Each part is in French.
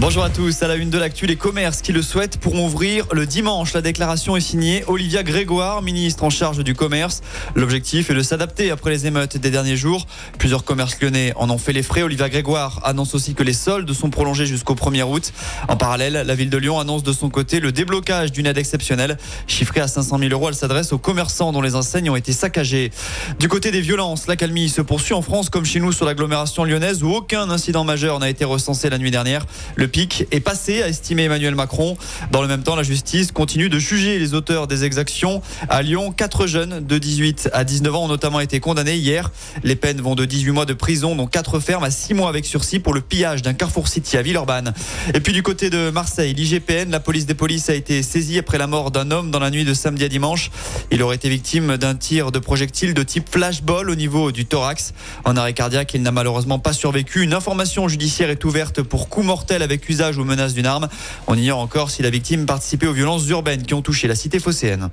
Bonjour à tous, à la une de l'actu, les commerces qui le souhaitent pourront ouvrir le dimanche. La déclaration est signée Olivia Grégoire, ministre en charge du commerce. L'objectif est de s'adapter après les émeutes des derniers jours. Plusieurs commerces lyonnais en ont fait les frais. Olivia Grégoire annonce aussi que les soldes sont prolongés jusqu'au 1er août. En parallèle, la ville de Lyon annonce de son côté le déblocage d'une aide exceptionnelle. Chiffrée à 500 000 euros, elle s'adresse aux commerçants dont les enseignes ont été saccagées. Du côté des violences, la calmie se poursuit en France comme chez nous sur l'agglomération lyonnaise où aucun incident majeur n'a été recensé la nuit dernière. Pic est passé, a estimé Emmanuel Macron. Dans le même temps, la justice continue de juger les auteurs des exactions. À Lyon, quatre jeunes de 18 à 19 ans ont notamment été condamnés hier. Les peines vont de 18 mois de prison, dont 4 fermes à 6 mois avec sursis pour le pillage d'un Carrefour City à Villeurbanne. Et puis du côté de Marseille, l'IGPN, la police des polices a été saisie après la mort d'un homme dans la nuit de samedi à dimanche. Il aurait été victime d'un tir de projectile de type flashball au niveau du thorax. En arrêt cardiaque, il n'a malheureusement pas survécu. Une information judiciaire est ouverte pour coup mortel avec usage ou menace d'une arme. On ignore encore si la victime participait aux violences urbaines qui ont touché la cité phocéenne.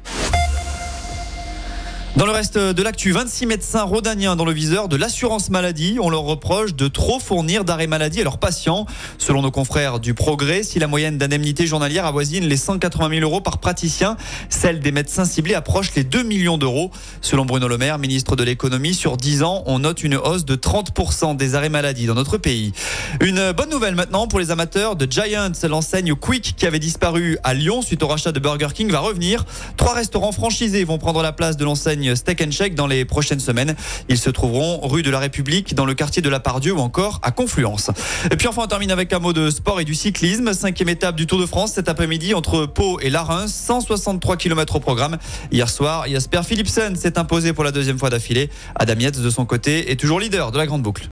Dans le reste de l'actu, 26 médecins rhodaniens dans le viseur de l'assurance maladie. On leur reproche de trop fournir d'arrêts maladie à leurs patients. Selon nos confrères du Progrès, si la moyenne d'indemnité journalière avoisine les 180 000 euros par praticien, celle des médecins ciblés approche les 2 millions d'euros. Selon Bruno Le Maire, ministre de l'économie, sur 10 ans, on note une hausse de 30% des arrêts maladie dans notre pays. Une bonne nouvelle maintenant pour les amateurs de Giants. L'enseigne Quick qui avait disparu à Lyon suite au rachat de Burger King va revenir. Trois restaurants franchisés vont prendre la place de l'enseigne Steak and Shake dans les prochaines semaines. Ils se trouveront rue de la République, dans le quartier de la Pardieu ou encore à Confluence. Et puis enfin, on termine avec un mot de sport et du cyclisme. Cinquième étape du Tour de France cet après-midi entre Pau et Larens. 163 km au programme. Hier soir, Jasper Philipsen s'est imposé pour la deuxième fois d'affilée. Adam Yates, de son côté, est toujours leader de la grande boucle.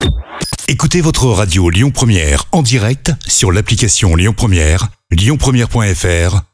Écoutez votre radio Lyon Première en direct sur l'application Lyon Première, lyonpremière.fr